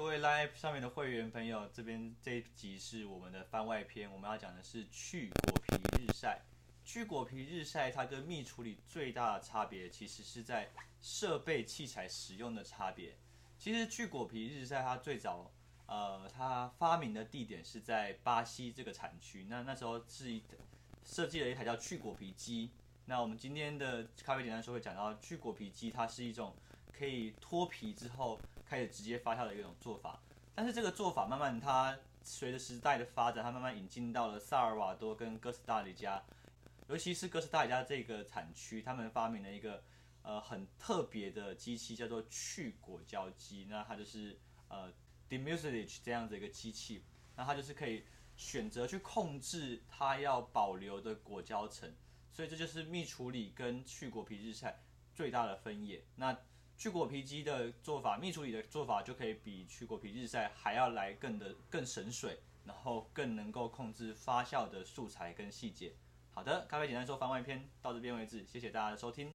各位 Live 上面的会员朋友，这边这一集是我们的番外篇，我们要讲的是去果皮日晒。去果皮日晒，它跟蜜处理最大的差别，其实是在设备器材使用的差别。其实去果皮日晒，它最早，呃，它发明的地点是在巴西这个产区。那那时候是一设计了一台叫去果皮机。那我们今天的咖啡简单说会讲到，去果皮机它是一种可以脱皮之后开始直接发酵的一种做法。但是这个做法慢慢它随着时代的发展，它慢慢引进到了萨尔瓦多跟哥斯达黎加。尤其是哥斯达黎加这个产区，他们发明了一个呃很特别的机器，叫做去果胶机。那它就是呃 demucilage 这样子一个机器，那它就是可以选择去控制它要保留的果胶层。所以这就是蜜处理跟去果皮日晒最大的分野。那去果皮机的做法，密处理的做法就可以比去果皮日晒还要来更的更省水，然后更能够控制发酵的素材跟细节。好的，咖啡简单说番外篇到这边为止，谢谢大家的收听。